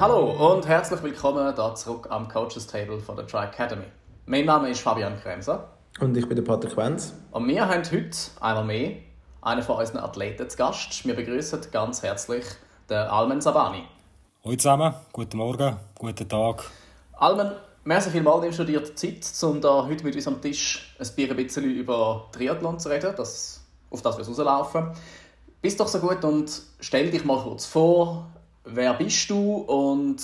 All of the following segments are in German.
Hallo und herzlich willkommen da zurück am Coaches Table von der Tri Academy. Mein Name ist Fabian Kremser. Und ich bin der Patrick Wenz. Und wir haben heute einmal mehr einen von unseren Athleten zu Gast. Wir begrüßen ganz herzlich den Almen Sabani. Hallo zusammen, guten Morgen, guten Tag. Almen, merci vielmals, dir die Zeit, um da heute mit uns am Tisch ein bisschen über Triathlon zu reden, das, auf das wir rauslaufen. Bist doch so gut und stell dich mal kurz vor, wer bist du und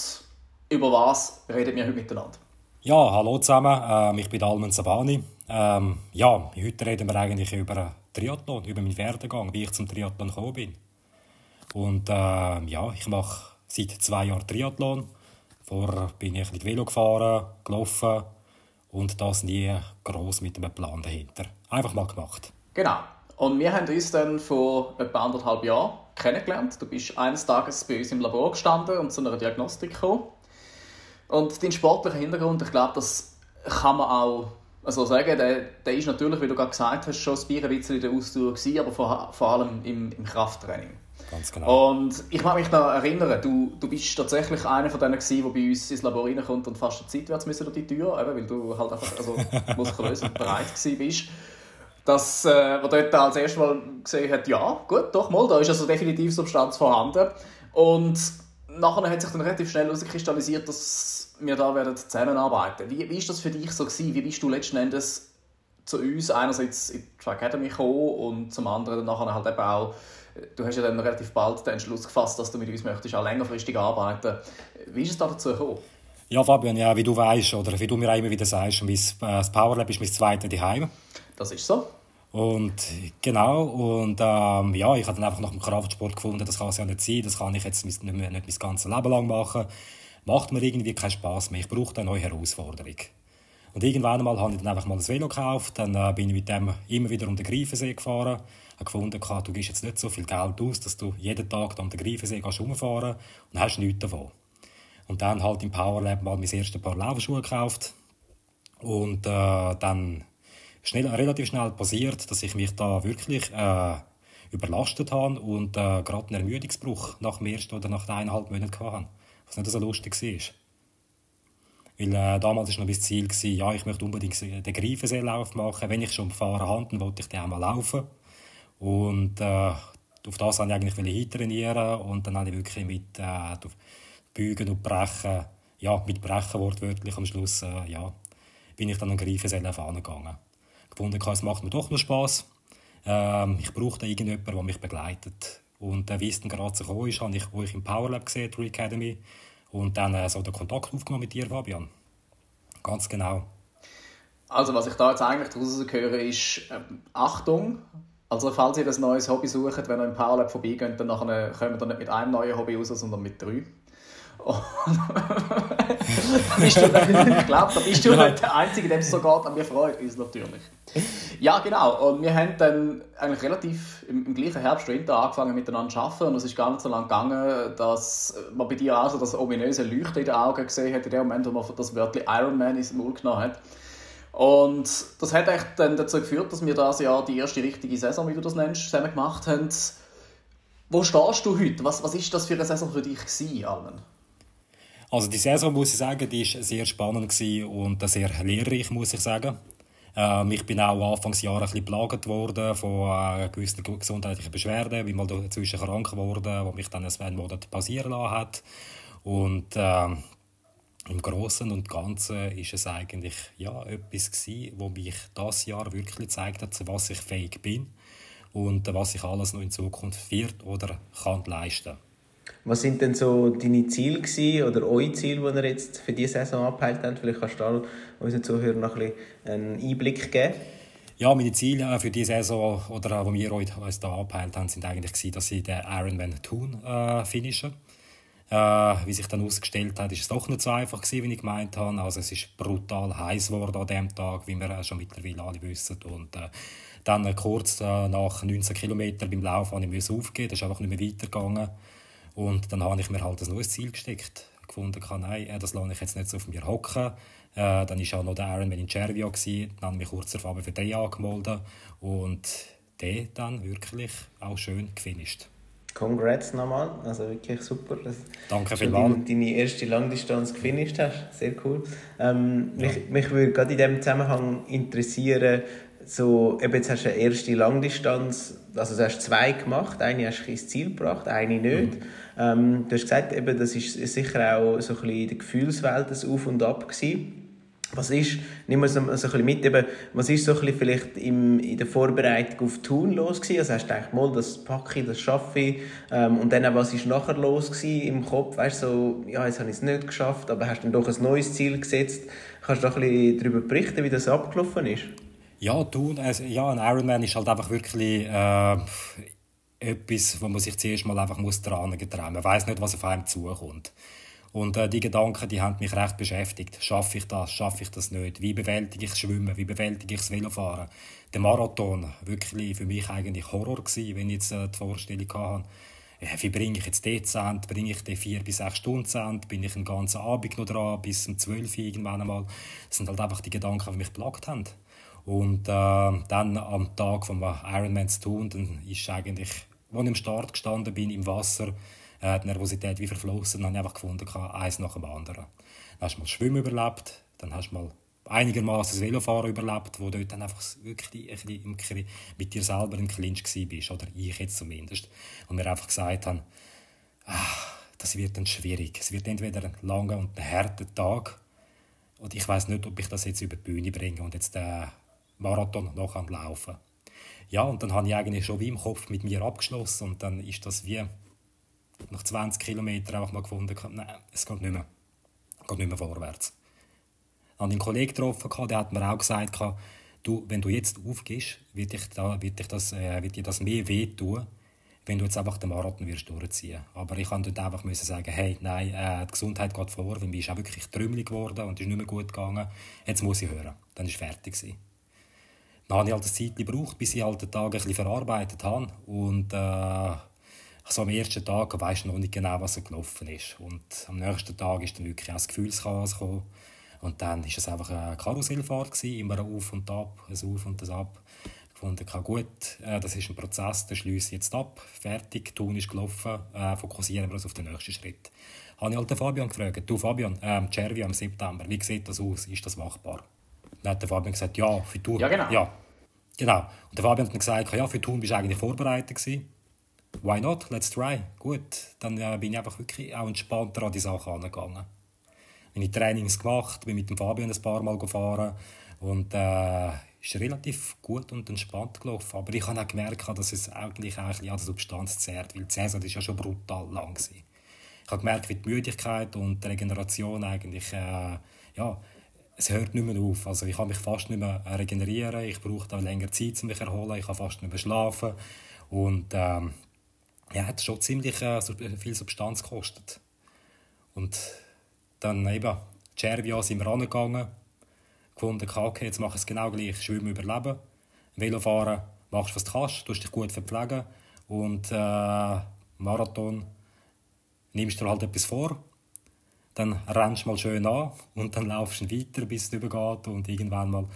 über was reden wir heute miteinander? Ja, hallo zusammen, ähm, ich bin Almen Sabani. Ähm, ja, heute reden wir eigentlich über Triathlon, über meinen Werdegang, wie ich zum Triathlon gekommen bin. Und äh, ja, ich mache seit zwei Jahren Triathlon. Vorher bin ich mit Velo gefahren, gelaufen und das nie groß mit einem Plan dahinter. Einfach mal gemacht. Genau. Und wir haben uns dann vor etwa anderthalb Jahren kennengelernt. Du bist eines Tages bei uns im Labor gestanden und zu einer Diagnostik gekommen. Und dein sportlicher Hintergrund, ich glaube, das kann man auch also sagen, der, der ist natürlich, wie du gerade gesagt hast, schon ein bisschen in der Ausdauer gewesen, aber vor, vor allem im, im Krafttraining. Ganz genau. Und ich kann mich noch erinnern, du, du bist tatsächlich einer von denen gewesen, der bei uns ins Labor reinkommt und fast zeitwärts müssen durch die Tür, eben, weil du halt einfach also, muskulös und bereit gewesen bist. Dass, äh, wo dort als erstes Mal gesehen hat, ja, gut, doch mal, da ist also definitiv Substanz vorhanden. Und nachher hat sich dann relativ schnell herauskristallisiert, dass wir da werden zusammenarbeiten Wie, wie ist das für dich so gewesen? Wie bist du letzten Endes zu uns einerseits in die Academy gekommen und zum anderen dann nachher halt eben auch du hast ja dann relativ bald den Entschluss gefasst, dass du mit uns möchtest auch längerfristig arbeiten. Wie ist es da dazu gekommen? Ja, Fabian, ja, wie du weißt oder wie du mir immer wieder sagst, mein, äh, das Powerlab ist mein zweites Heim. Das ist so. Und genau, und ähm, ja, ich habe dann einfach nach dem Kraftsport gefunden, das kann es ja nicht sein, das kann ich jetzt nicht, mehr, nicht mein ganzes Leben lang machen. Macht mir irgendwie keinen Spaß mehr, ich brauche eine neue Herausforderung. Und irgendwann einmal habe ich dann einfach mal ein Velo gekauft, dann äh, bin ich mit dem immer wieder um den Greifensee gefahren, habe gefunden, du gibst jetzt nicht so viel Geld aus, dass du jeden Tag um den Greifensee gehst rumfahren und hast nichts davon. Und dann halt im Powerlab mal mein erstes Paar Laufschuhe gekauft und äh, dann schnell, relativ schnell passiert, dass ich mich da wirklich äh, überlastet habe und äh, gerade einen Ermüdungsbruch nach dem ersten oder nach eineinhalb Monaten hatte, was nicht so lustig war. Weil äh, damals war noch das Ziel, gewesen, ja, ich möchte unbedingt den Greifenseelauf machen. Wenn ich schon fahren habe, dann wollte ich den auch mal laufen. Und äh, auf das wollte ich eigentlich hintrainieren und dann habe ich wirklich mit äh, Bügen und Brechen, ja, mit Brechen wortwörtlich am Schluss, äh, ja, bin ich dann an Greifenseelauf angegangen gefunden, es macht mir doch noch Spass. Ähm, ich brauchte irgendjemanden, der mich begleitet. Und äh, wie es dann gerade so gekommen ist, habe ich euch im Powerlab gesehen, die Academy, und dann äh, so den Kontakt aufgenommen mit dir, Fabian. Ganz genau. Also was ich da jetzt eigentlich daraus höre, ist äh, Achtung. Also falls ihr ein neues Hobby sucht, wenn ihr im Powerlab vorbeigeht, dann nachher kommt ihr nicht mit einem neuen Hobby raus, sondern mit drei. bist du, ich glaube, da bist du nicht der Einzige, dem es so geht, aber wir freuen uns natürlich. Ja, genau. Und wir haben dann eigentlich relativ im, im gleichen Herbst, Winter angefangen miteinander zu arbeiten und es ist gar nicht so lange gegangen, dass man bei dir auch so das ominöse Leuchten in den Augen gesehen hat, in dem Moment, wo man das Wörtchen Iron Man ins Maul genommen hat. Und das hat echt dann dazu geführt, dass wir das Jahr die erste richtige Saison, wie du das nennst, zusammen gemacht haben. Wo stehst du heute? Was, was ist das für eine Saison für dich gewesen, Almen? Also die Saison, muss ich sagen, die war sehr spannend und sehr lehrreich, muss ich sagen. Ähm, ich bin auch Anfangsjahre ein bisschen belagert worden von äh, gewissen gesundheitlichen Beschwerden, bin mal dazwischen krank geworden, was mich dann ein Monat pausieren lassen hat. Und ähm, im Großen und Ganzen ist es eigentlich ja, etwas gewesen, wo mich das Jahr wirklich gezeigt hat, zu was ich fähig bin und was ich alles noch in Zukunft wird oder kann leisten was sind denn so deine Ziele gewesen, oder eure Ziele, die ihr jetzt für diese Saison abgeheilt habt? Vielleicht kannst du unseren Zuhörern noch ein einen Einblick geben. Ja, meine Ziele für diese Saison, oder die wir heute uns da abgeheilt haben, sind eigentlich gewesen, dass ich den Ironman Thun äh, finische. Äh, wie sich dann ausgestellt hat, ist es doch nicht so einfach gewesen, wie ich gemeint habe. Also es ist brutal heiß geworden an dem Tag, wie wir schon mittlerweile alle wissen. Und äh, dann äh, kurz äh, nach 19 Kilometern beim Laufen habe ich aufgeben. Das ist einfach nicht mehr weitergegangen. Und dann habe ich mir halt ein neues Ziel gesteckt. gefunden, nein, äh, das lasse ich jetzt nicht so auf mir hocken. Äh, dann war auch noch der Ironman in Cervio, dann habe ich mich kurz darauf für drei angemeldet und der dann wirklich auch schön gefinisht. Congrats nochmal, also wirklich super. Dass Danke. Du deine erste Langdistanz gefinisht hast, sehr cool. Ähm, ja. mich, mich würde gerade in diesem Zusammenhang interessieren, so, eben jetzt hast du eine erste Langdistanz, also du hast zwei gemacht, eine hast du ins Ziel gebracht, eine nicht. Mhm. Ähm, du hast gesagt, eben, das ist sicher auch so ein bisschen in der Gefühlswelt ein Auf und Ab gewesen. Was ist, nimm uns so ein bisschen mit, was ist so ein vielleicht im, in der Vorbereitung auf Tun los gewesen? Also hast du gedacht, mal, das packe ich, das schaffe ich. Ähm, und dann, was ist nachher los gewesen im Kopf? Weißt du, so, ja, jetzt habe ich es nicht geschafft, aber hast dann doch ein neues Ziel gesetzt. Kannst du ein bisschen darüber berichten, wie das abgelaufen ist? Ja, Tun, also, ja, ein Ironman ist halt einfach wirklich äh, etwas, wo man sich zuerst mal einfach dran muss. Man weiß nicht, was auf einem zukommt. Und äh, die Gedanken, die haben mich recht beschäftigt. Schaffe ich das? Schaffe ich das nicht? Wie bewältige ich Schwimmen? Wie bewältige ich das Velofahren? Der Marathon, wirklich für mich eigentlich Horror gewesen, wenn ich jetzt äh, die Vorstellung hatte. Äh, wie bringe ich jetzt den Zent? Bringe ich den vier bis sechs Stunden Zent? Bin ich den ganzen Abend noch dran, bis um zwölf irgendwann einmal? Das sind halt einfach die Gedanken, die mich plagt haben. Und äh, dann am Tag vom Ironman zu tun, dann ist eigentlich, als ich am Start gestanden bin, im Wasser, äh, die Nervosität wie verflossen. Dann habe ich einfach gefunden, eins nach dem anderen. Dann hast du mal Schwimmen überlebt, dann hast du mal einigermaßen das Velofahren überlebt, wo du dann einfach wirklich ein bisschen mit dir selber im Clinch bist, oder ich jetzt zumindest. Und mir einfach gesagt haben, ach, das wird dann schwierig. Es wird entweder ein langer und ein harter Tag, und ich weiß nicht, ob ich das jetzt über die Bühne bringe und jetzt den Marathon noch laufen Ja, und dann habe ich eigentlich schon wie im Kopf mit mir abgeschlossen und dann ist das wie nach 20 Kilometern einfach mal gefunden, nein, es geht nicht mehr. Es geht nicht mehr vorwärts. Habe einen Kollegen getroffen, der hat mir auch gesagt, du, wenn du jetzt aufgehst, wird, dich da, wird, dich das, äh, wird dir das mehr wehtun, wenn du jetzt einfach den Marathon wirst durchziehen Aber ich musste dort einfach müssen sagen, hey, nein, äh, die Gesundheit geht vor, weil mir ist auch wirklich trümmelig geworden und ist nicht mehr gut gegangen. Jetzt muss ich hören. Dann es fertig. Gewesen. Dann habe ich halt eine Zeit gebraucht, bis ich halt den Tag ein bisschen verarbeitet habe. Und äh, so am ersten Tag du noch nicht genau, was gelaufen ist. Und am nächsten Tag ist dann wirklich auch das Gefühlschaos gekommen. Und dann war es einfach eine Karussellfahrt, gewesen, immer ein Auf und Ab, ein Auf und ein Ab. Ich fand, gut, äh, das ist ein Prozess, den schließe jetzt ab, fertig, tun ist gelaufen, äh, fokussieren wir uns auf den nächsten Schritt. Habe ich halt den Fabian gefragt, du Fabian, ähm, Cervi im September, wie sieht das aus, ist das machbar? Dann hat der Fabian gesagt, ja, für Tour. Ja, genau. Ja, genau. Und der Fabian hat dann gesagt, ja, für Tour bist du eigentlich vorbereitet gewesen why not? Let's try. Gut, dann äh, bin ich einfach wirklich auch entspannter an die Sache angegangen. Meine Trainings gemacht, bin mit dem Fabian ein paar Mal gefahren und äh, ist relativ gut und entspannt gelaufen. Aber ich habe auch gemerkt, dass es eigentlich auch an der Substanz zehrt, weil die Saison ist ja schon brutal lang war. Ich habe gemerkt, wie die Müdigkeit und die Regeneration eigentlich, äh, ja, es hört nicht mehr auf. Also ich kann mich fast nicht mehr regenerieren, ich brauche dann länger Zeit, um mich zu erholen, ich kann fast nicht mehr schlafen und ähm, ja, hat schon ziemlich äh, viel Substanz gekostet. Und dann eben, Cervia sind wir angegangen, gefunden, okay, jetzt mach es genau gleich, Schwimmen überleben, Velofahren, machst was du kannst, tust dich gut verpflegen und äh, Marathon nimmst du halt etwas vor, dann rennst du mal schön an und dann laufst du weiter, bis es übergeht und irgendwann mal,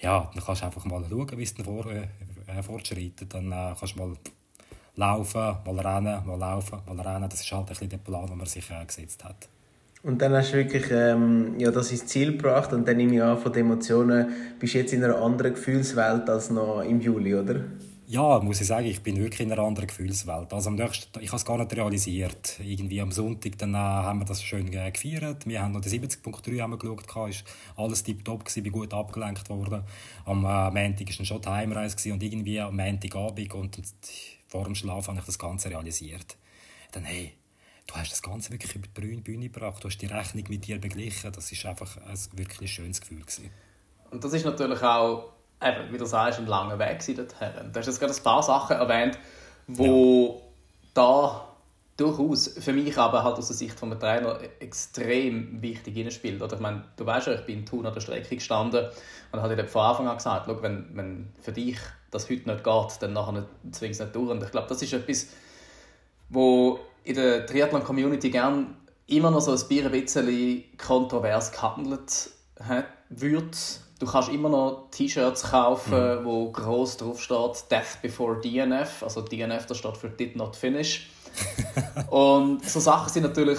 ja, dann kannst du einfach mal schauen, wie es äh, äh fortschreitet, dann äh, kannst du mal laufen, mal rennen, mal laufen, mal rennen. Das ist halt ein bisschen der Plan, den man sich äh, gesetzt hat. Und dann hast du wirklich ähm, ja, das ins Ziel gebracht und dann nehme ich an, von den Emotionen bist du jetzt in einer anderen Gefühlswelt als noch im Juli, oder? Ja, muss ich sagen, ich bin wirklich in einer anderen Gefühlswelt. Also am nächsten, ich habe es gar nicht realisiert. Irgendwie am Sonntag dann, äh, haben wir das schön äh, gefeiert. Wir haben noch die 70.3 haben wir geschaut, es war alles tiptop, gewesen, bin gut abgelenkt worden. Am äh, Montag war dann schon die Heimreise und irgendwie am Montagabend und vor dem Schlaf habe ich das Ganze realisiert. Dann, hey, du hast das Ganze wirklich über die Bühne gebracht, du hast die Rechnung mit dir beglichen. Das war einfach ein wirklich schönes Gefühl. Gewesen. Und das ist natürlich auch, eben, wie du sagst, ein langer Weg dorthin. Du hast jetzt gerade ein paar Sachen erwähnt, wo ja. da durchaus für mich aber halt aus der Sicht des Trainer extrem wichtig spielt. Oder ich meine, du weißt ja, ich bin in Thun an der Strecke gestanden und habe von Anfang an gesagt, wenn, wenn für dich das heute nicht geht, dann nachher zwingst es nicht durch. Und ich glaube, das ist etwas, wo in der Triathlon-Community gern immer noch so ein bisschen kontrovers gehandelt wird. Du kannst immer noch T-Shirts kaufen, mhm. wo groß drauf steht Death Before DNF. Also DNF, das steht für Did Not Finish. und so Sachen sind natürlich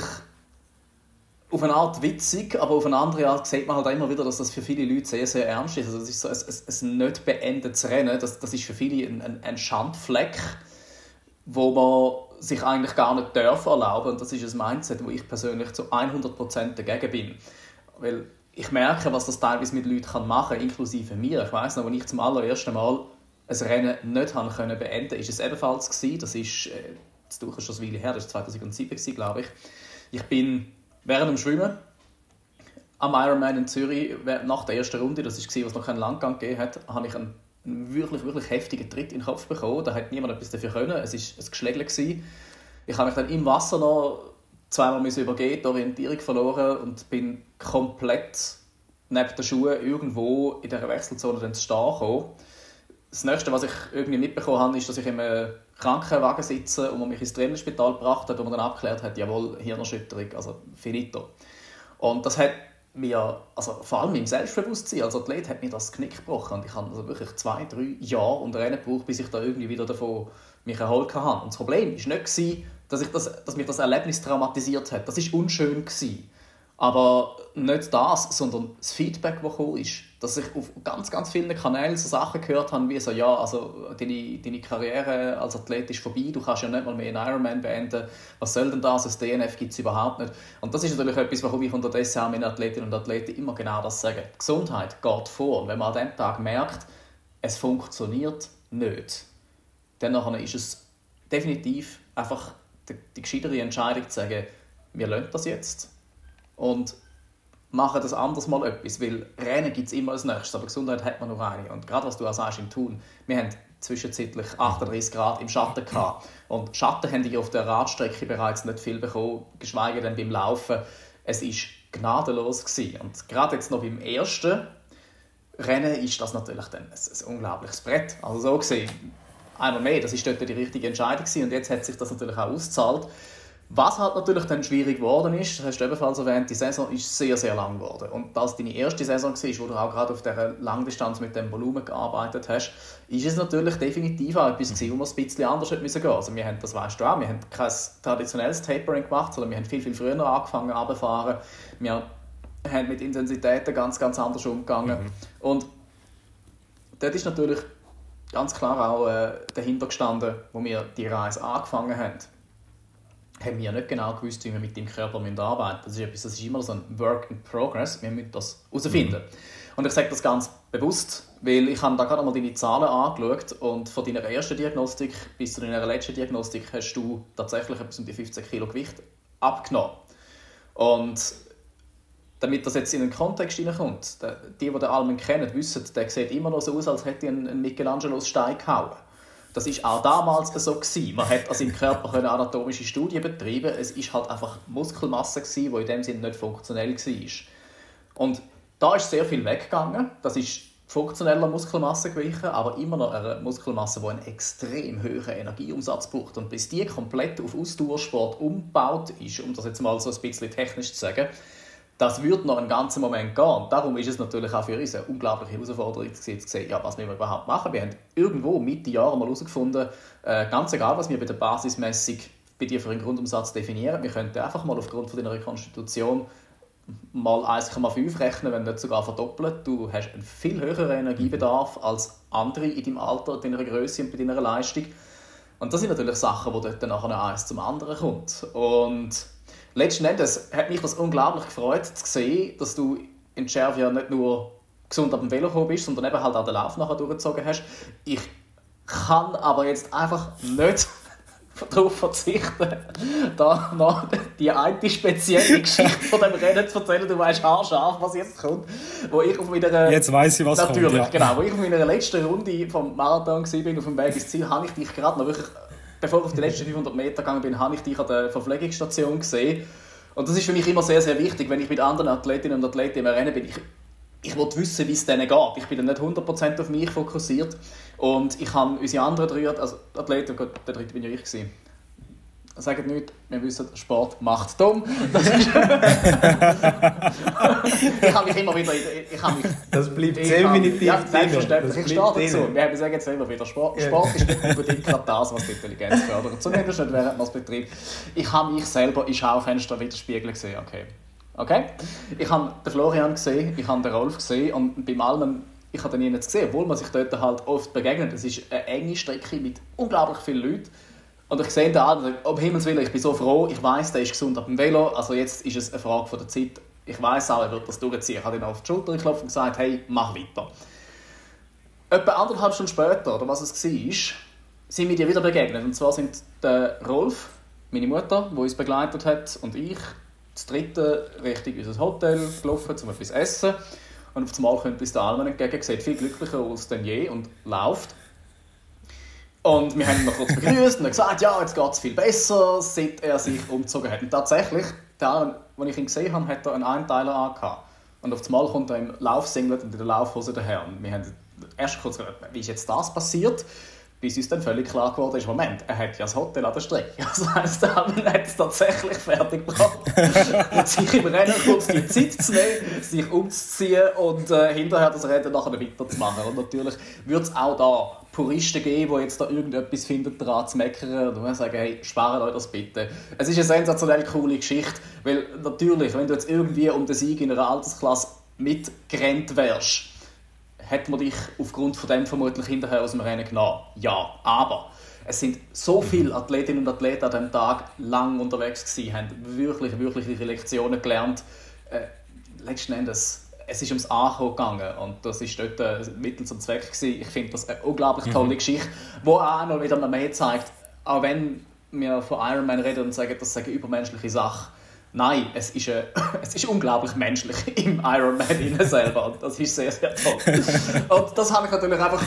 auf eine Art witzig, aber auf eine andere Art sieht man halt immer wieder, dass das für viele Leute sehr, sehr ernst ist. Also das ist so ein, ein, nicht beendetes Rennen. Das, das ist für viele ein, ein, ein Schandfleck, wo man sich eigentlich gar nicht dürfen erlauben. Und das ist ein Mindset, wo ich persönlich zu 100% dagegen bin. Weil ich merke, was das teilweise mit Leuten machen kann, inklusive mir. Ich weiß noch, als ich zum allerersten Mal ein Rennen nicht haben können beenden, ist es ebenfalls gewesen. Das äh, das ist schon eine Weile her, das war 2007 glaube ich. Ich bin während dem Schwimmen am Ironman in Zürich nach der ersten Runde, das war, was noch keinen Langgang gegeben hat, habe ich einen wirklich, wirklich heftigen Tritt in den Kopf bekommen. Da hat niemand etwas dafür können. Es war ein Geschlägel. Ich habe mich dann im Wasser noch zweimal übergehen, die Orientierung verloren und bin komplett neben den Schuhen irgendwo in dieser Wechselzone dann zu stehen gekommen. Das nächste, was ich irgendwie mitbekommen habe, ist, dass ich einem Krankenwagen sitze und man mich ins Trainingsspital gebracht hat, wo man dann abgeklärt hat, jawohl, Hirnerschütterung, also finito. Und das hat mir, also vor allem im Selbstbewusstsein als Athlet hat mir das Knick gebrochen und ich habe also wirklich zwei, drei Jahre und Rennen gebraucht, bis ich da irgendwie wieder davon mich erholt habe. Und das Problem war nicht, dass, ich das, dass mich das Erlebnis traumatisiert hat. Das war unschön. Gewesen. Aber nicht das, sondern das Feedback, das gekommen ist. Dass ich auf ganz, ganz vielen Kanälen so Sachen gehört habe, wie so, ja, also deine, deine Karriere als Athlet ist vorbei, du kannst ja nicht mal mehr einen Ironman beenden, was soll denn das, ein DNF gibt es überhaupt nicht. Und das ist natürlich etwas, warum ich unterdessen auch meinen Athletinnen und Athleten immer genau das sage. Gesundheit geht vor. Und wenn man an dem Tag merkt, es funktioniert nicht, dann ist es definitiv einfach die, die gescheitere Entscheidung zu sagen, wir lassen das jetzt und machen das anders mal etwas, weil Rennen gibt es immer als nächstes, aber Gesundheit hat man nur eine. Und gerade was du auch sagst im Tun, wir haben zwischenzeitlich 38 Grad im Schatten gehabt. Und Schatten haben die auf der Radstrecke bereits nicht viel bekommen, geschweige denn beim Laufen. Es war gnadenlos gewesen. Und gerade jetzt noch beim ersten Rennen ist das natürlich dann ein, ein unglaubliches Brett. Also so gesehen, einmal mehr, das ist dort die richtige Entscheidung gewesen. und jetzt hat sich das natürlich auch ausgezahlt. Was halt natürlich dann schwierig geworden ist, das hast du ebenfalls erwähnt, die Saison ist sehr, sehr lang geworden. Und da es deine erste Saison war, wo du auch gerade auf dieser Langdistanz mit dem Volumen gearbeitet hast, ist es natürlich definitiv auch etwas gewesen, wo wir ein bisschen anders hätte müssen gehen. Also wir haben, das weißt du auch, wir haben kein traditionelles Tapering gemacht, sondern wir haben viel, viel früher angefangen runterzufahren. Wir haben mit Intensitäten ganz, ganz anders umgegangen. Mhm. Und dort ist natürlich ganz klar auch äh, dahinter gestanden, wo wir die Reise angefangen haben haben wir nicht genau gewusst, wie wir mit dem Körper arbeiten müssen. Das ist, etwas, das ist immer so ein Work in Progress. Wir müssen das herausfinden. Mhm. Und ich sage das ganz bewusst, weil ich habe da gerade mal deine Zahlen angeschaut und von deiner ersten Diagnostik bis zu deiner letzten Diagnostik hast du tatsächlich etwas um die 15 Kilo Gewicht abgenommen. Und damit das jetzt in den Kontext hineinkommt, die, die den Almen kennen, wissen, der sieht immer noch so aus, als hätte ein Michelangelo Stein gehauen. Das ist auch damals so gewesen. Man hat also im Körper können anatomische Studien betreiben. Es ist halt einfach Muskelmasse gewesen, die in dem Sinne nicht funktionell war. Und da ist sehr viel weggegangen. Das ist funktioneller Muskelmasse gewichen, aber immer noch eine Muskelmasse, die einen extrem hohen Energieumsatz braucht. Und bis die komplett auf Ausdauersport umgebaut ist, um das jetzt mal so ein bisschen technisch zu sagen, das wird noch einen ganzen Moment gehen. Darum ist es natürlich auch für uns eine unglaubliche Herausforderung zu sehen, ja, was wir überhaupt machen. Wir haben irgendwo Mitte Jahre mal herausgefunden, äh, ganz egal, was wir bei der Basismessung bei dir für einen Grundumsatz definieren, wir könnten einfach mal aufgrund von deiner Rekonstitution mal 1,5 rechnen, wenn nicht sogar verdoppeln. Du hast einen viel höheren Energiebedarf als andere in deinem Alter, deiner Größe und bei deiner Leistung. Und das sind natürlich Sachen, dort dann nachher eins zum anderen kommt. Und letzten Endes hat mich das unglaublich gefreut, zu sehen, dass du in Cervia nicht nur gesund auf dem Velo gekommen bist, sondern eben halt auch den Lauf nachher durchgezogen hast. Ich kann aber jetzt einfach nicht darauf verzichten, da noch die eine spezielle Geschichte von dem Rennen zu erzählen. Du weißt haarscharf, was jetzt kommt. Wo ich auf meiner, jetzt weiß ich, was natürlich, kommt. Ja. Genau, wo ich auf meiner letzten Runde vom Marathon war, auf dem Weg ins Ziel, habe ich dich gerade noch wirklich bevor ich auf die letzten 500 Meter gegangen bin, habe ich dich an der Verpflegungsstation gesehen. Und das ist für mich immer sehr, sehr wichtig, wenn ich mit anderen Athletinnen und Athleten im Rennen bin. Ich, ich will wissen, wie es denen geht. Ich bin dann nicht 100% auf mich fokussiert. Und ich habe unsere anderen drei also Athleten, der dritte bin ja ich gewesen. Sagt nicht, wir wissen, Sport macht dumm. Ich habe mich immer wieder... Ich habe mich, das bleibt definitiv Ja, selbstverständlich. Ich stehe dazu. Wir sagen jetzt immer wieder, Sport, Sport ist nicht unbedingt gerade das, was die Intelligenz fördert. Zumindest nicht, während man es betreibt. Ich habe mich selber in Schaufenster widerspiegeln gesehen. Okay. Okay? Ich habe den Florian gesehen, ich habe den Rolf gesehen und beim allem ich habe den nie gesehen, obwohl man sich dort halt oft begegnet. Es ist eine enge Strecke mit unglaublich vielen Leuten. Und ich sehe da, um Himmels Willen, ich bin so froh, ich weiß, der ist gesund auf dem Velo, also jetzt ist es eine Frage von der Zeit. Ich weiß auch, er wird das durchziehen. Ich habe ihn auf die Schulter geklopft und gesagt, hey, mach weiter. Etwa anderthalb Stunden später, oder was es war, sind wir dir wieder begegnet. Und zwar sind der Rolf, meine Mutter, die uns begleitet hat, und ich, das dritte, Richtung unser Hotel gelaufen, um etwas zu essen. Und auf einmal kommt uns der Alman entgegen, sieht viel glücklicher aus denn je und läuft. Und wir haben ihn noch kurz begrüßt und gesagt, ja, jetzt geht es viel besser, seit er sich umgezogen hat. Und tatsächlich, Alman, als ich ihn gesehen habe, hat er einen Einteiler angehabt. Und auf einmal kommt er im Laufsinglet und in der Laufhose daher. Und wir haben erst kurz gedacht, wie ist jetzt das passiert? bis uns dann völlig klar geworden ist, Moment, er hat ja das Hotel an der Strecke. Das heisst, er hat es tatsächlich fertig gebracht, sich im Rennen kurz die Zeit zu nehmen, sich umzuziehen und äh, hinterher das Rennen nachher weiterzumachen. Und natürlich wird es auch da Puristen geben, die jetzt da irgendetwas finden, daran zu meckern und sagen, hey, sparen euch das bitte. Es ist eine sensationell coole Geschichte, weil natürlich, wenn du jetzt irgendwie um den Sieg in einer Altersklasse mitgerannt wärst, hat man dich aufgrund von dem vermutlich hinterher aus dem Rennen genommen. Ja, aber es sind so viele Athletinnen und Athleten an diesem Tag lang unterwegs gewesen, haben wirklich, wirklich ihre Lektionen gelernt. Äh, letzten Endes, es ist ums Ankommen gegangen und das ist dort äh, Mittel zum Zweck gewesen. Ich finde das eine unglaublich tolle mhm. Geschichte, die auch noch wieder mehr zeigt, auch wenn wir von Ironman reden und sagen, das ist eine übermenschliche Sache, Nein, es ist, äh, es ist unglaublich menschlich im Iron Man selber und das ist sehr, sehr toll. und das habe ich natürlich einfach,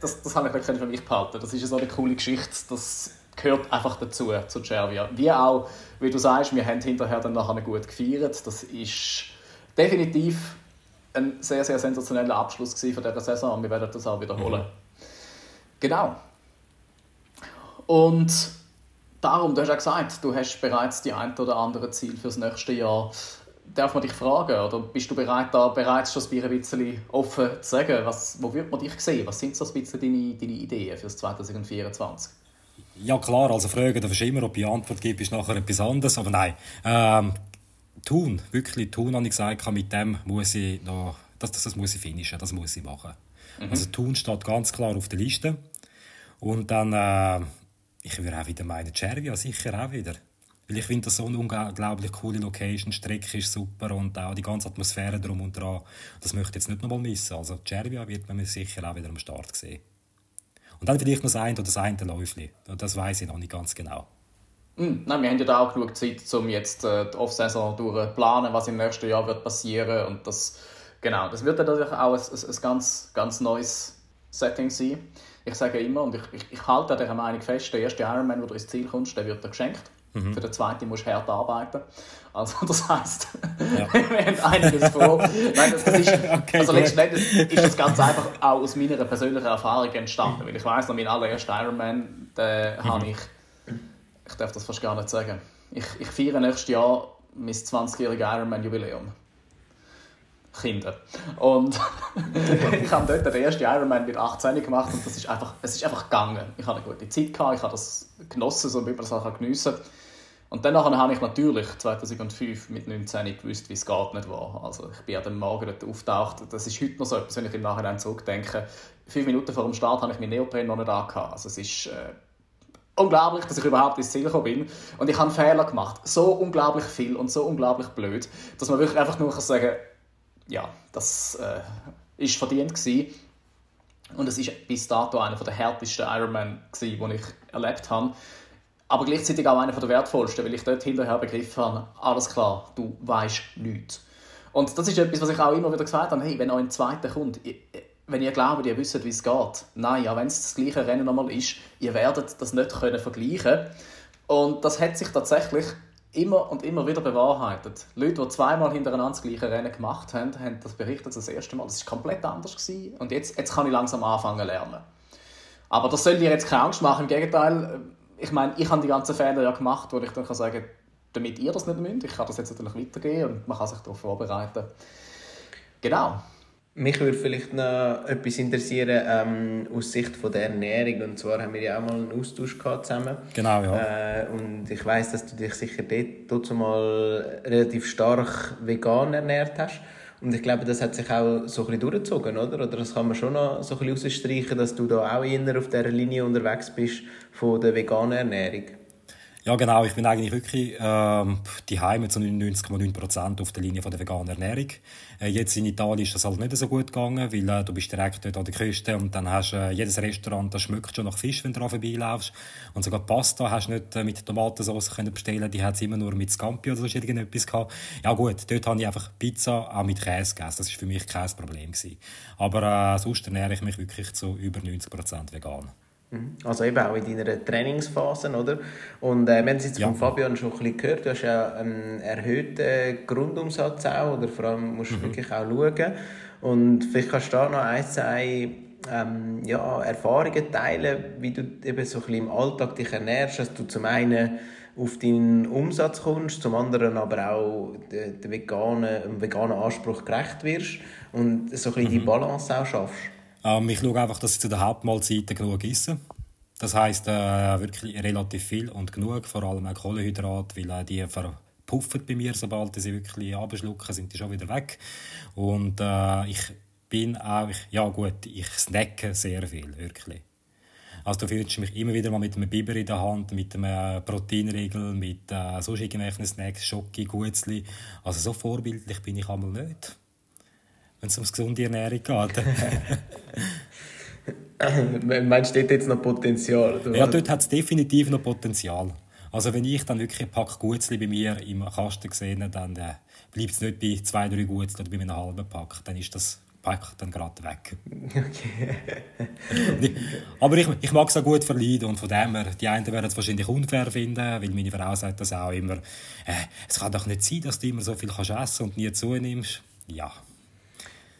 das, das habe ich wirklich für mich behalten. Das ist so eine coole Geschichte, das gehört einfach dazu, zu Cervia. Wie auch, wie du sagst, wir haben hinterher dann nachher gut gefeiert. Das ist definitiv ein sehr, sehr sensationeller Abschluss von dieser Saison und wir werden das auch wiederholen. Mhm. Genau. Und darum, du hast ja gesagt, du hast bereits die ein oder andere Ziel fürs nächste Jahr. Darf man dich fragen, oder bist du bereit, da bereits schon ein bisschen offen zu sagen, was, wo wird man dich sehen? Was sind so ein bisschen deine, deine Ideen fürs 2024? Ja klar, also Fragen darfst du immer, ob ich Antwort gebe, ist nachher etwas anderes, aber nein. Ähm, tun, wirklich tun, habe ich gesagt, mit dem muss ich noch, das, das, das muss ich finishen, das muss ich machen. Mhm. Also tun steht ganz klar auf der Liste. Und dann äh, ich würde auch wieder meinen, Cervia sicher auch wieder. Weil ich finde das so eine unglaublich coole Location, die Strecke ist super und auch die ganze Atmosphäre drum und dran. Das möchte ich jetzt nicht nochmal missen. Also Cervia wird man sicher auch wieder am Start sehen. Und dann vielleicht noch das eine oder das eine Läufli. Das weiß ich noch nicht ganz genau. Mm, nein, wir haben ja da auch genug Zeit, um jetzt äh, die Off-Saison durchzuplanen, was im nächsten Jahr wird passieren und das, genau, das wird dann natürlich auch ein, ein, ein ganz, ganz neues Setting sein ich sage immer, und ich, ich, ich halte an dieser Meinung fest, der erste Ironman, wo du ins Ziel kommst, der wird dir geschenkt. Mhm. Für den zweiten musst du hart arbeiten. Also das heisst, ja. wir haben einiges vor. Nein, das, das ist, okay, also letztendlich ist das ganz einfach auch aus meiner persönlichen Erfahrung entstanden. Weil ich weiss noch, mein allererster Ironman, den mhm. habe ich, ich darf das fast gar nicht sagen, ich, ich feiere nächstes Jahr mein 20-jähriges Ironman-Jubiläum. Kinder. Und ich habe dort den ersten Ironman mit 18 gemacht und das ist einfach, es ist einfach gegangen. Ich hatte eine gute Zeit, gehabt, ich habe das genossen, so wie man das auch geniessen kann. Und dann habe ich natürlich 2005 mit 19 gewusst, wie es geht nicht war. Also ich bin an dem Morgen dort auftaucht. Das ist heute noch so etwas, wenn ich im Nachhinein zurückdenke. Fünf Minuten vor dem Start habe ich meinen Neopren noch nicht angehabt. Also es ist äh, unglaublich, dass ich überhaupt ins Ziel gekommen bin. Und ich habe Fehler gemacht. So unglaublich viel und so unglaublich blöd, dass man wirklich einfach nur sagen kann, ja, das äh, ist verdient gewesen. Und es ist bis dato einer der härtesten Ironman, den ich erlebt habe. Aber gleichzeitig auch einer der wertvollsten, weil ich dort hinterher begriffen habe, alles klar, du weißt nichts. Und das ist etwas, was ich auch immer wieder gesagt habe, hey, wenn ein zweiter kommt, wenn ihr glaubt, ihr wisst, wie es geht, nein, auch wenn es das gleiche Rennen nochmal ist, ihr werdet das nicht können vergleichen Und das hat sich tatsächlich immer und immer wieder bewahrheitet. Leute, die zweimal hintereinander das gleiche Rennen gemacht haben, haben das berichtet das erste Mal. Das war komplett anders. Gewesen. Und jetzt, jetzt kann ich langsam anfangen lernen. Aber das soll dir jetzt keine Angst machen. Im Gegenteil, ich meine, ich habe die ganzen Fehler ja gemacht, wo ich dann kann sagen damit ihr das nicht müsst. Ich kann das jetzt natürlich weitergehen und man kann sich darauf vorbereiten. Genau. Mich würde vielleicht noch etwas interessieren ähm, aus Sicht von der Ernährung. Und zwar haben wir ja auch mal einen Austausch gehabt zusammen. Genau, ja. Äh, und ich weiß, dass du dich sicher dort mal relativ stark vegan ernährt hast. Und ich glaube, das hat sich auch so ein bisschen durchgezogen, oder? Oder das kann man schon noch so ein bisschen rausstreichen, dass du da auch eher auf dieser Linie unterwegs bist von der veganen Ernährung. Ja, genau. Ich bin eigentlich wirklich die Heime zu 99,9% auf der Linie von der veganen Ernährung. Äh, jetzt in Italien ist das halt nicht so gut gegangen, weil äh, du bist direkt dort an der Küste und dann hast äh, jedes Restaurant, das schmeckt schon nach Fisch, wenn du daran vorbeilaufst. Und sogar Pasta hast du nicht äh, mit Tomatensauce können bestellen, die hat immer nur mit Scampi oder so irgendetwas gehabt. Ja gut, dort habe ich einfach Pizza auch mit Käse gegessen. Das war für mich kein Problem gewesen. Aber äh, sonst ernähre ich mich wirklich zu über 90% vegan. Mhm. Also eben auch in deiner Trainingsphase, oder? Und äh, wir haben es jetzt ja. von Fabian schon ein bisschen gehört, du hast ja einen erhöhten Grundumsatz auch, oder vor allem musst du mhm. wirklich auch schauen. Und vielleicht kannst du da noch ein, zwei ähm, ja, Erfahrungen teilen, wie du eben so ein bisschen im Alltag dich ernährst, dass du zum einen auf deinen Umsatz kommst, zum anderen aber auch den, den veganen, dem veganen Anspruch gerecht wirst und so ein bisschen mhm. die Balance auch schaffst. Ähm, ich schaue einfach, dass ich zu den Hauptmahlzeiten genug esse. Das heisst äh, wirklich relativ viel und genug, vor allem auch Kohlenhydrate, weil äh, die verpuffen bei mir, sobald sie wirklich abschlucken, sind die schon wieder weg. Und äh, ich bin auch, ich, ja gut, ich snacke sehr viel, wirklich. Also du findest mich immer wieder mal mit einem Biber in der Hand, mit einem äh, Proteinriegel, mit äh, sonst irgendwelchen Snacks, Schoki, Gutzli. Also so vorbildlich bin ich einmal nicht wenn es um gesunde Ernährung geht. Meinst du, dort jetzt noch Potenzial? Oder? Ja, dort hat es definitiv noch Potenzial. Also wenn ich dann wirklich ein Pack Gutzli bei mir im Kasten sehe, dann äh, bleibt es nicht bei zwei, drei Gutzli oder bei einem halben Pack. Dann ist das Pack dann gerade weg. Okay. Aber ich, ich mag es auch gut verleiden und von dem her, die einen werden es wahrscheinlich unfair finden, weil meine Frau sagt das auch immer, äh, es kann doch nicht sein, dass du immer so viel kannst essen und nie zunimmst. Ja,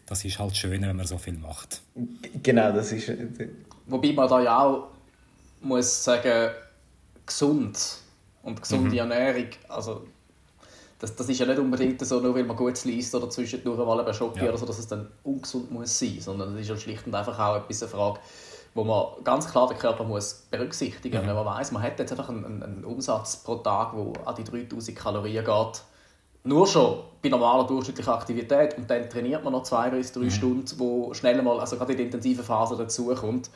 das ist halt schöner, wenn man so viel macht. Genau, das ist... Wobei man da ja auch muss sagen, gesund und gesunde mhm. Ernährung, also das, das ist ja nicht unbedingt so, nur weil man gut liest oder zwischendurch mal ein Schock ja. oder so, dass es dann ungesund muss sein, sondern es ist ja schlicht und einfach auch etwas eine Frage, wo man ganz klar den Körper muss berücksichtigen muss. Mhm. Wenn man weiß, man hat jetzt einfach einen, einen, Umsatz pro Tag, der an die 3000 Kalorien geht, nur schon bei normaler durchschnittlicher Aktivität und dann trainiert man noch zwei bis drei mhm. Stunden, wo schnell mal, also gerade in der intensiven Phase dazukommt,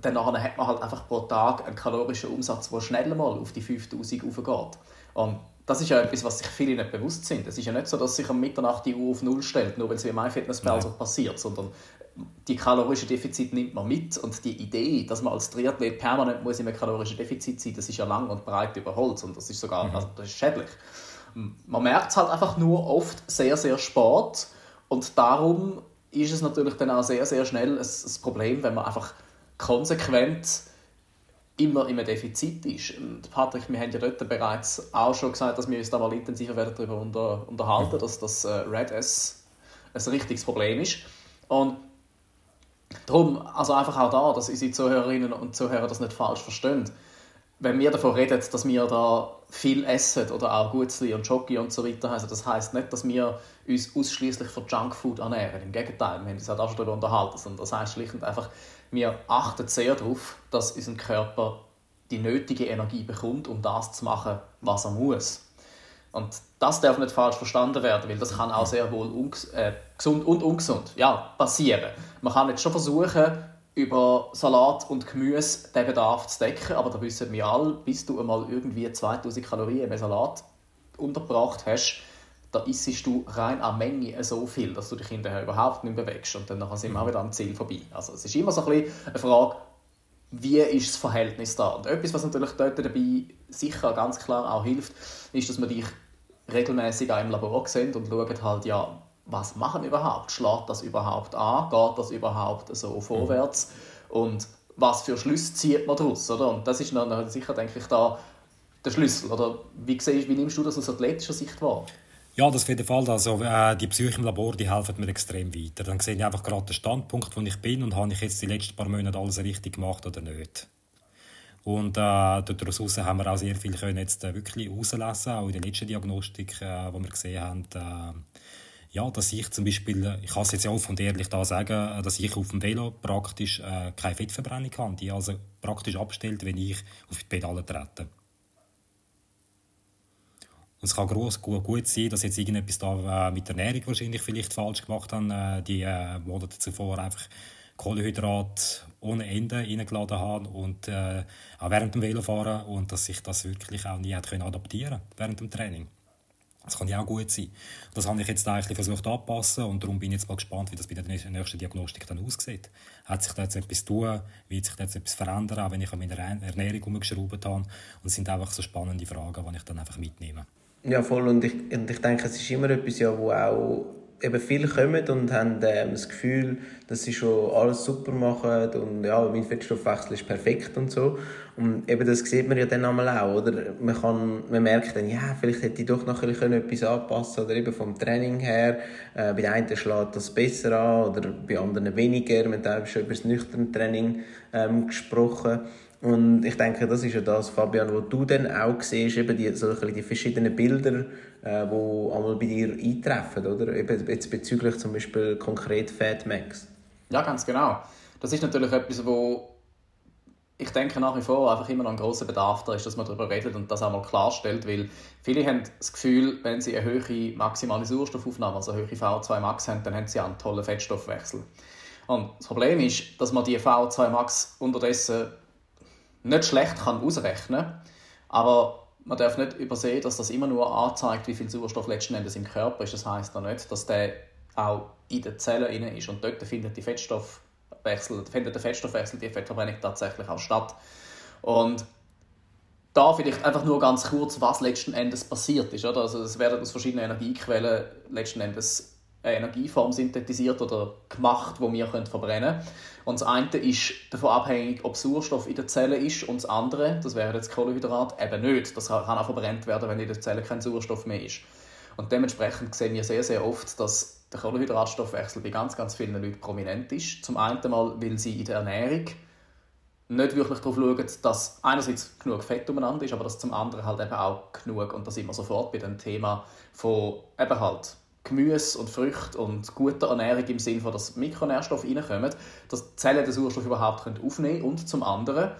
dann hat man halt einfach pro Tag einen kalorischen Umsatz, der schnell mal auf die 5000 aufgeht. Und das ist ja etwas, was sich viele nicht bewusst sind. Es ist ja nicht so, dass sich am Mitternacht die Uhr auf Null stellt, nur weil es wie MyFitnessPal so passiert, sondern die kalorische Defizit nimmt man mit und die Idee, dass man als Triathlet permanent muss in einem kalorischen Defizit sein, das ist ja lang und breit überholt und das ist sogar mhm. also das ist schädlich. Man merkt es halt einfach nur oft sehr, sehr spät und darum ist es natürlich dann auch sehr, sehr schnell ein, ein Problem, wenn man einfach konsequent immer im Defizit ist. Und Patrick, wir haben ja dort bereits auch schon gesagt, dass wir uns da mal intensiver werden darüber unter, unterhalten, dass das äh, Red S ein richtiges Problem ist. Und darum, also einfach auch da, dass unsere Zuhörerinnen und Zuhörer das nicht falsch verstehen wenn wir davon reden, dass wir da viel essen oder auch Gutzli und Schoki und so weiter, also das heißt nicht, dass wir uns ausschließlich von Junkfood ernähren. Im Gegenteil, wir haben uns halt auch schon darüber unterhalten. Und das heißt schlicht und einfach, wir achten sehr darauf, dass unser Körper die nötige Energie bekommt, um das zu machen, was er muss. Und das darf nicht falsch verstanden werden, weil das kann auch sehr wohl äh, gesund und ungesund ja, passieren. Man kann jetzt schon versuchen, über Salat und Gemüse den Bedarf zu decken. Aber da wissen wir alle, bis du einmal irgendwie 2000 Kalorien im Salat untergebracht hast, da isst du rein an Menge so viel, dass du dich hinterher überhaupt nicht bewegst. Und dann sind wir auch wieder am Ziel vorbei. Also es ist immer so ein bisschen eine Frage, wie ist das Verhältnis da? Und etwas, was natürlich dort dabei sicher ganz klar auch hilft, ist, dass man dich regelmäßig auch im Labor sieht und schaut halt, ja, was machen überhaupt? Schlägt das überhaupt an? Geht das überhaupt so vorwärts? Und was für Schlüsse zieht man daraus? Oder? Und das ist dann sicher, denke ich, da der Schlüssel. Oder wie, siehst, wie nimmst du das aus athletischer Sicht wahr? Ja, das auf jeden Fall. Also, äh, die Psyche im Labor die helfen mir extrem weiter. Dann sehe ich einfach gerade den Standpunkt, wo ich bin und habe ich jetzt die letzten paar Monate alles richtig gemacht oder nicht. Und äh, daraus haben wir auch sehr viel können jetzt äh, wirklich rauslesen, auch in der letzten Diagnostik, äh, wo wir gesehen haben, äh, ja, dass ich zum Beispiel, äh, ich kann es jetzt ja offen und ehrlich da sagen, äh, dass ich auf dem Velo praktisch äh, keine Fettverbrennung habe, die also praktisch abstellt, wenn ich auf die Pedale trete. Und es kann groß, gut, gut sein, dass jetzt irgendetwas da äh, mit der Ernährung wahrscheinlich vielleicht falsch gemacht haben, äh, die äh, Monate zuvor einfach Kohlenhydrat ohne Ende reingeladen haben und äh, auch während dem Velofahren und dass sich das wirklich auch nie hat können während dem Training. Das kann ja auch gut sein. Das habe ich jetzt eigentlich versucht anzupassen und darum bin ich jetzt mal gespannt, wie das bei der nächsten Diagnostik dann aussieht. Hat sich da jetzt etwas tun? Wird sich da jetzt etwas verändern, auch wenn ich an meiner Ernährung umgeschraubt habe? Und es sind einfach so spannende Fragen, die ich dann einfach mitnehme. Ja, voll. Und ich, und ich denke, es ist immer etwas, ja, wo auch eben viele kommen und haben ähm, das Gefühl, dass sie schon alles super machen und ja, mein Fettstoffwechsel ist perfekt und so. Und eben das sieht man ja dann einmal auch, oder? Man, kann, man merkt dann, ja, vielleicht hätte ich doch noch ein etwas anpassen oder eben vom Training her. Äh, bei einen schlägt das besser an oder bei anderen weniger. Wir haben schon über das nüchterne Training ähm, gesprochen. Und ich denke, das ist ja das, Fabian, was du dann auch siehst, eben die, so die verschiedenen Bilder, äh, einmal bei dir eintreffen, oder? Eben jetzt bezüglich zum Beispiel konkret Fat Max. Ja, ganz genau. Das ist natürlich etwas, wo ich denke nach wie vor einfach immer noch ein großer Bedarf da ist, dass man darüber redet und das einmal klarstellt, weil viele haben das Gefühl, wenn sie eine höhere maximale Sauerstoffaufnahme, also eine höhere VO2 Max haben, dann haben sie einen tollen Fettstoffwechsel. Und das Problem ist, dass man die VO2 Max unterdessen nicht schlecht kann ausrechnen kann, aber man darf nicht übersehen, dass das immer nur anzeigt, wie viel Sauerstoff letzten Endes im Körper ist. Das heißt noch nicht, dass der auch in den Zellen ist und dort findet die Fettstoffwechsel, findet der Fettstoffwechsel, die Fettverbrennung tatsächlich auch statt. Und da vielleicht einfach nur ganz kurz, was letzten Endes passiert ist. Oder? Also es werden aus verschiedenen Energiequellen letzten Endes eine Energieform synthetisiert oder gemacht, die wir verbrennen können. Und das eine ist davon abhängig, ob Sauerstoff in der Zelle ist und das andere, das wäre jetzt Kohlenhydrat, eben nicht. Das kann auch verbrennt werden, wenn in der Zelle kein Sauerstoff mehr ist. Und dementsprechend sehen wir sehr, sehr oft, dass der Kohlenhydratstoffwechsel bei ganz, ganz vielen Leuten prominent ist. Zum einen mal, weil sie in der Ernährung nicht wirklich darauf schauen, dass einerseits genug Fett umeinander ist, aber dass zum anderen halt eben auch genug, und da wir sofort bei dem Thema von eben halt Gemüse und Früchte und gute Ernährung im Sinne dass Mikronährstoffe reinkommen, dass Zellen den Sauerstoff überhaupt aufnehmen können und zum anderen,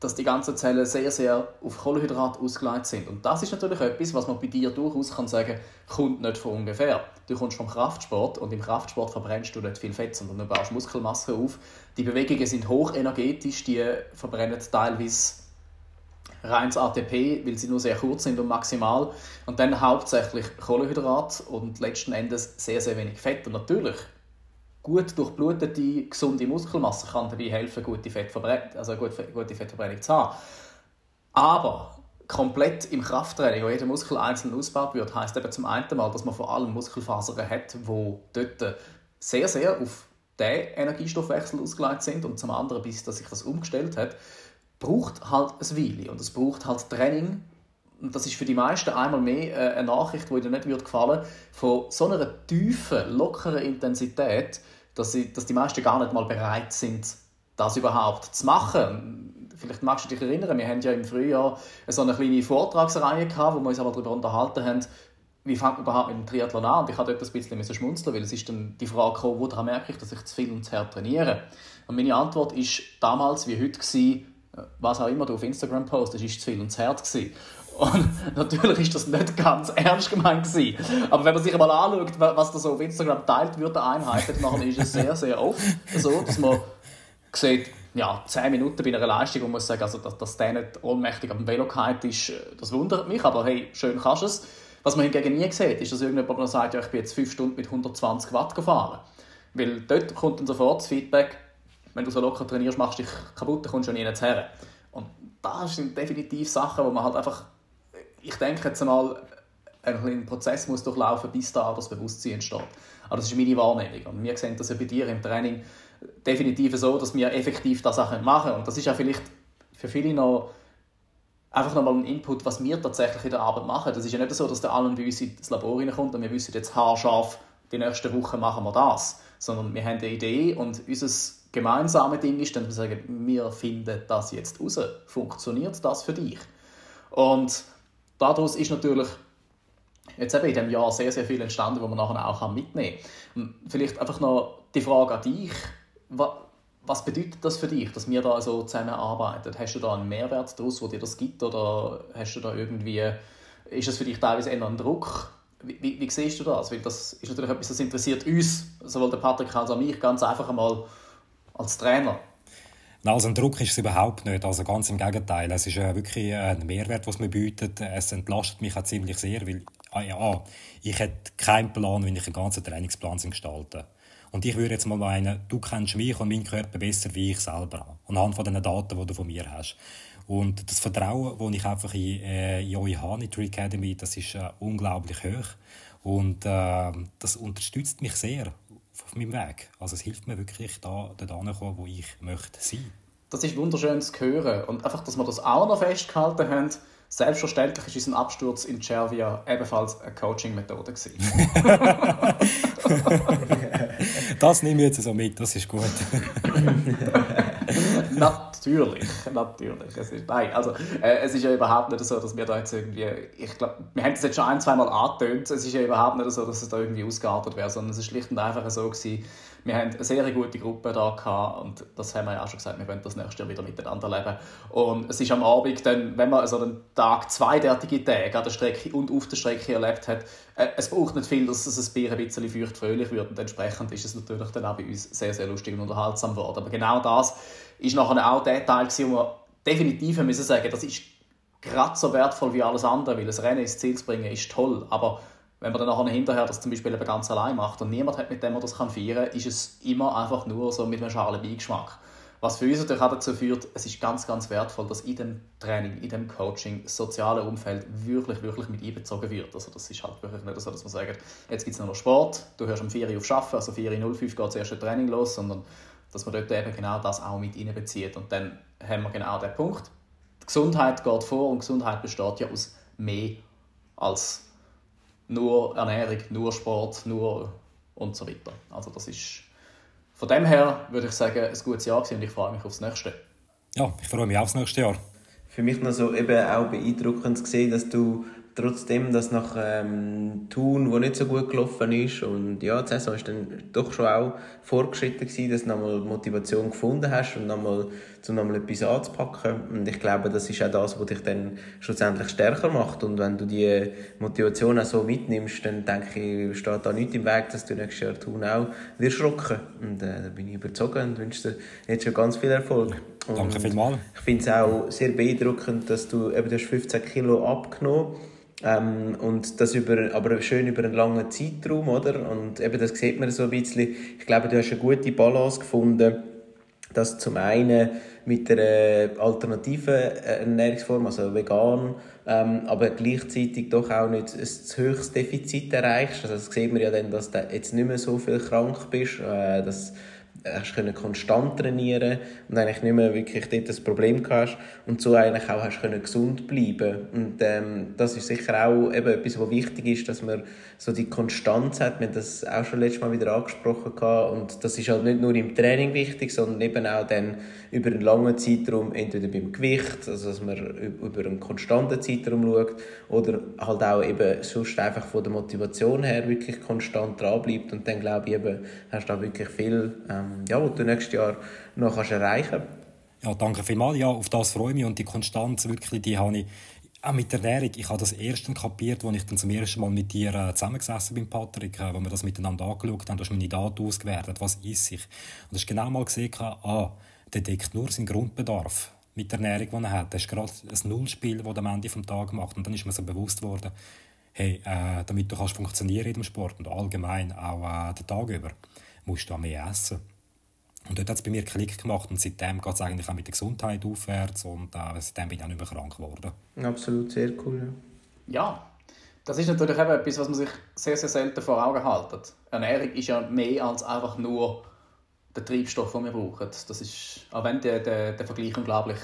dass die ganzen Zellen sehr, sehr auf Kohlenhydrat ausgelegt sind. Und das ist natürlich etwas, was man bei dir durchaus kann sagen kommt nicht von ungefähr. Du kommst vom Kraftsport und im Kraftsport verbrennst du nicht viel Fett, sondern du baust Muskelmasse auf. Die Bewegungen sind hochenergetisch, die verbrennen teilweise reines ATP, weil sie nur sehr kurz sind und maximal. Und dann hauptsächlich Kohlenhydrat und letzten Endes sehr, sehr wenig Fett. Und natürlich, gut durchblutete, gesunde Muskelmasse kann dabei helfen, gute, Fettverbrennung, also gute, gute Fettverbrennung zu haben. Aber komplett im Krafttraining, wo jeder Muskel einzeln ausgebaut wird, heißt eben zum einen mal, dass man vor allem Muskelfasern hat, die dort sehr, sehr auf den Energiestoffwechsel ausgelegt sind und zum anderen, bis dass sich das umgestellt hat, braucht halt ein Weile und es braucht halt Training. Und das ist für die meisten einmal mehr äh, eine Nachricht, die ihnen nicht gefallen von so einer tiefen, lockeren Intensität, dass, sie, dass die meisten gar nicht mal bereit sind, das überhaupt zu machen. Vielleicht magst du dich erinnern, wir haben ja im Frühjahr so eine kleine Vortragsreihe gehabt, wo wir uns aber darüber unterhalten haben, wie fängt man überhaupt mit dem Triathlon an? Und ich hatte dort ein bisschen schmunzeln, weil es ist dann die Frage gekommen, woran merke ich, dass ich zu viel und zu hart trainiere? Und meine Antwort ist damals wie heute gewesen, was auch immer du auf Instagram postest, ist zu viel und zu hart gewesen. Und natürlich ist das nicht ganz ernst gemeint gewesen. Aber wenn man sich mal anschaut, was da so auf Instagram teilt wird, der Einheit, dann ist es sehr, sehr oft so, dass man sieht, ja, 10 Minuten bei einer Leistung und muss sagen, also, dass, dass der nicht ohnmächtig am Velo ist, das wundert mich, aber hey, schön kannst du es. Was man hingegen nie sieht, ist, dass irgendjemand sagt, ja, ich bin jetzt 5 Stunden mit 120 Watt gefahren. Weil dort kommt dann sofort das Feedback, wenn du so locker trainierst, machst du dich kaputt, dann kommst du nie her. Und das sind definitiv Sachen, wo man halt einfach, ich denke jetzt einmal, ein Prozess muss durchlaufen, bis da das Bewusstsein entsteht. Aber das ist meine Wahrnehmung. Und wir sehen das ja bei dir im Training definitiv so, dass wir effektiv das auch machen können. Und das ist ja vielleicht für viele noch einfach nochmal ein Input, was wir tatsächlich in der Arbeit machen. Das ist ja nicht so, dass der Alan bei uns ins Labor kommt und wir wissen jetzt haarscharf, die nächsten Wochen machen wir das. Sondern wir haben eine Idee und unser gemeinsame Ding ist, dann wir sagen, wir finden das jetzt raus. Funktioniert das für dich? Und daraus ist natürlich jetzt eben in diesem Jahr sehr, sehr viel entstanden, wo man nachher auch mitnehmen kann. Vielleicht einfach noch die Frage an dich. Was bedeutet das für dich, dass wir da so zusammenarbeiten? Hast du da einen Mehrwert daraus, wo dir das gibt? Oder hast du da irgendwie, ist das für dich teilweise eher ein Druck? Wie, wie, wie siehst du das? Weil das ist natürlich etwas, das interessiert uns, sowohl der Patrick als auch mich, ganz einfach einmal als Trainer. Nein, also ein Druck ist es überhaupt nicht. Also ganz im Gegenteil. Es ist äh, wirklich ein Mehrwert, was mir bietet. Es entlastet mich auch ziemlich sehr, weil ah, ja, ich hätte keinen Plan, wie ich einen ganzen Trainingsplan gestalten und ich würde jetzt mal meinen, du kennst mich und meinen Körper besser wie ich selber. Anhand von den Daten, die du von mir hast. Und das Vertrauen, das ich einfach in, äh, in euch habe, in der Academy, das ist äh, unglaublich hoch. Und äh, das unterstützt mich sehr auf meinem Weg. Also es hilft mir wirklich, da dorthin kommen, wo ich möchte sein. Das ist wunderschön zu hören. Und einfach, dass wir das auch noch festgehalten haben, Selbstverständlich ist unser Absturz in Cervia ebenfalls eine Coaching-Methode. das nehme ich jetzt so mit, das ist gut. natürlich, natürlich. Es ist, nein, also, äh, es ist ja überhaupt nicht so, dass wir da jetzt irgendwie, ich glaube, wir haben das jetzt schon ein, zwei Mal angetönt, es ist ja überhaupt nicht so, dass es da irgendwie ausgeartet wäre, sondern es ist schlicht und einfach so gewesen, wir haben eine sehr gute Gruppe da gehabt und das haben wir ja auch schon gesagt, wir wollen das nächste Jahr wieder miteinander leben. Und es ist am Abend dann, wenn man so einen Tag, zwei derartige Tage an der Strecke und auf der Strecke erlebt hat, äh, es braucht nicht viel, dass es ein Bier ein bisschen feucht fröhlich wird und entsprechend ist es natürlich dann auch bei uns sehr, sehr lustig und unterhaltsam geworden. Aber genau das ist nachher auch der Teil wo wir definitiv müssen sagen, das ist gerade so wertvoll wie alles andere, weil das Rennen ins Ziel zu bringen ist toll, aber wenn man dann nachher hinterher das zum Beispiel ganz allein macht und niemand hat, mit dem man das kann feiern kann, ist es immer einfach nur so mit einem schalen Beigeschmack. Was für uns natürlich auch dazu führt, es ist ganz, ganz wertvoll, dass in dem Training, in dem Coaching, das soziale Umfeld wirklich, wirklich mit einbezogen wird. Also das ist halt wirklich nicht so, dass man sagt, jetzt gibt es noch Sport, du hörst um 4 Uhr auf Arbeiten, also 4.05 Uhr geht das erste Training los, sondern dass man dort eben genau das auch mit einbezieht. Und dann haben wir genau den Punkt. Die Gesundheit geht vor und Gesundheit besteht ja aus mehr als nur Ernährung, nur Sport, nur und so weiter. Also das ist von dem her würde ich sagen, ein gutes Jahr und ich freue mich aufs nächste. Ja, ich freue mich aufs nächste Jahr. Für mich noch so eben auch beeindruckend zu sehen, dass du trotzdem, dass nach ähm, Thun, wo nicht so gut gelaufen ist und ja, die Saison ist dann doch schon auch vorgeschritten gewesen, dass du nochmal Motivation gefunden hast und nochmal, um nochmal etwas anzupacken und ich glaube, das ist auch das, was dich dann schlussendlich stärker macht und wenn du die Motivation auch so mitnimmst, dann denke ich, steht da nichts im Weg, dass du nächstes Jahr Thun auch wirst rocken und äh, da bin ich überzeugt und wünsche dir jetzt schon ganz viel Erfolg. Und Danke vielmals. Ich finde es auch sehr beeindruckend, dass du eben du hast 15 Kilo abgenommen hast ähm, und das über, aber schön über einen langen Zeitraum, oder? Und eben, das sieht man so ein bisschen. Ich glaube, du hast eine gute Balance gefunden, dass zum einen mit einer alternativen Ernährungsform, also vegan, ähm, aber gleichzeitig doch auch nicht ein zu höchstes Defizit erreichst. Also das sieht man ja dann, dass du jetzt nicht mehr so viel krank bist, äh, dass hast können konstant trainieren und eigentlich nicht mehr wirklich dort das Problem hast und so eigentlich auch hast können gesund bleiben und ähm, das ist sicher auch eben etwas, was wichtig ist, dass man so die Konstanz hat. Wir haben das auch schon letztes Mal wieder angesprochen und das ist halt nicht nur im Training wichtig, sondern eben auch dann über einen langen Zeitraum, entweder beim Gewicht, also dass man über einen konstanten Zeitraum schaut oder halt auch eben sonst einfach von der Motivation her wirklich konstant dranbleibt und dann glaube ich eben, hast du da wirklich viel ähm, ja, was du nächstes Jahr noch kannst erreichen kannst. Ja, danke vielmals. Ja, auf das freue ich mich und die Konstanz wirklich, die habe ich auch mit der Ernährung. Ich habe das erst kapiert, als ich dann zum ersten Mal mit dir äh, zusammengesessen bin, Patrick, äh, wo wir das miteinander angeschaut haben. Du hast meine Daten ausgewertet, was ist ich. Und hast genau mal gesehen, ah, der deckt nur seinen Grundbedarf mit der Ernährung, die er hat. Das ist gerade ein Nullspiel, das er am Ende des Tages macht. Und dann ist mir so bewusst worden, hey, äh, damit du kannst funktionieren in dem Sport und allgemein auch äh, den Tag über, musst du auch mehr essen. Und dort hat es bei mir Klick gemacht und seitdem geht es eigentlich auch mit der Gesundheit aufwärts und äh, seitdem bin ich auch nicht mehr krank geworden. Absolut, sehr cool. Ja. ja, das ist natürlich eben etwas, was man sich sehr, sehr selten vor Augen hält. Ernährung ist ja mehr als einfach nur der Treibstoff, den wir brauchen. Das ist, auch wenn der, der, der Vergleich unglaublich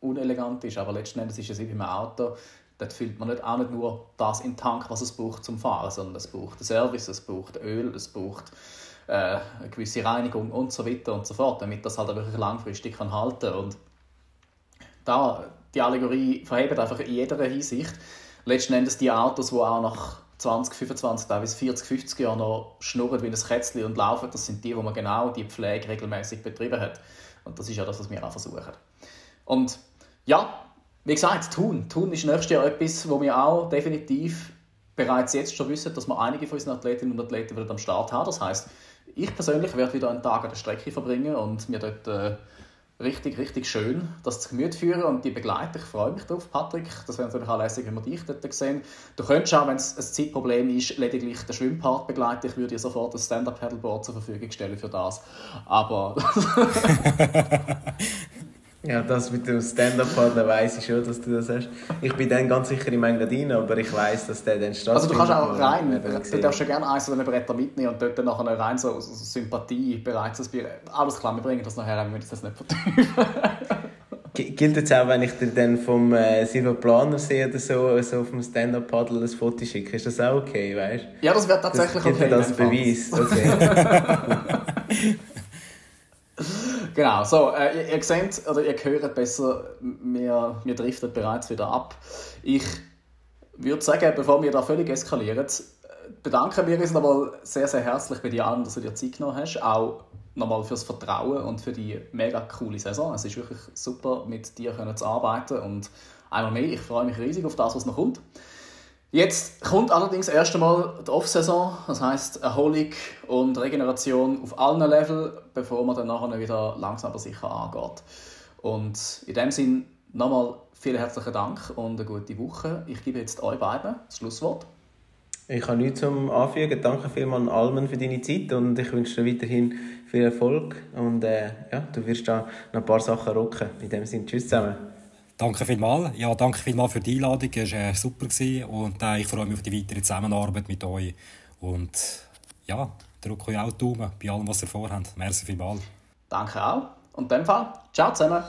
unelegant ist, aber letzten Endes ist es wie beim Auto, dort füllt man nicht auch nicht nur das in den Tank, was es braucht zum Fahren, sondern es braucht den Service, es braucht Öl, es braucht äh, eine gewisse Reinigung und so weiter und so fort, damit das halt wirklich langfristig kann halten und da die Allegorie verhebt einfach in jeder Hinsicht. Letzten Endes die Autos, die auch nach 20, 25, teilweise 40, 50 Jahren noch schnurren wie ein Kätzchen und laufen, das sind die, wo man genau die Pflege regelmäßig betrieben hat. Und das ist ja das, was wir auch versuchen. Und ja, wie gesagt, tun. Tun ist nächstes Jahr etwas, wo wir auch definitiv bereits jetzt schon wissen, dass wir einige von unseren Athletinnen und Athleten wieder am Start haben. Das heißt, ich persönlich werde wieder einen Tag an der Strecke verbringen und mir dort äh, richtig, richtig schön das zu Gemüt führen und die begleiten. Ich freue mich darauf, Patrick. Das wäre natürlich auch lässig, wenn wir dich dort sehen. Du könntest auch, wenn es ein Zeitproblem ist, lediglich den Schwimmpart begleiten. Ich würde dir sofort ein Stand-Up-Paddleboard zur Verfügung stellen für das. Aber... Ja, das mit dem Stand-Up-Paddler weiss ich schon, dass du das hast. Ich bin dann ganz sicher im Engadin, aber ich weiss, dass der dann stattfindet. Also du kannst auch rein, du darfst ja gerne eins von den Bretter mitnehmen und dort nachher rein so, so Sympathie bereits das Bier. Alles klar, wir bringen das nachher, wenn wir das nicht vertiefen. Gilt jetzt auch, wenn ich dir dann vom äh, Silver Planer sehe oder so, so auf dem Stand-Up-Paddle ein Foto schicke? Ist das auch okay, weißt Ja, das wird tatsächlich das, okay. Das Beweis, okay. Genau, so, äh, ihr, ihr seht, oder ihr hört besser, wir, wir driften bereits wieder ab. Ich würde sagen, bevor wir da völlig eskalieren, bedanken wir uns nochmal sehr, sehr herzlich bei dir allen, dass du dir Zeit genommen hast. Auch nochmal fürs Vertrauen und für die mega coole Saison. Es ist wirklich super, mit dir zu arbeiten und einmal mehr, ich freue mich riesig auf das, was noch kommt. Jetzt kommt allerdings erst einmal die Off-Saison, das heißt Erholung und Regeneration auf allen Leveln, bevor man dann nachher wieder langsam aber sicher angeht. Und in dem Sinn nochmal vielen herzlichen Dank und eine gute Woche. Ich gebe jetzt euch beiden das Schlusswort. Ich habe nichts zum Anfügen. Danke vielmals Almen für deine Zeit und ich wünsche dir weiterhin viel Erfolg und äh, ja, du wirst da noch ein paar Sachen rocken. In dem Sinne, tschüss zusammen. Danke vielmals. Ja, danke vielmals für die Einladung. Es war äh, super. Und äh, ich freue mich auf die weitere Zusammenarbeit mit euch. Und ja, drücke euch auch die Daumen bei allem, was ihr vorhabt. Merci vielmals. Danke auch. Und in dem Fall, ciao zusammen.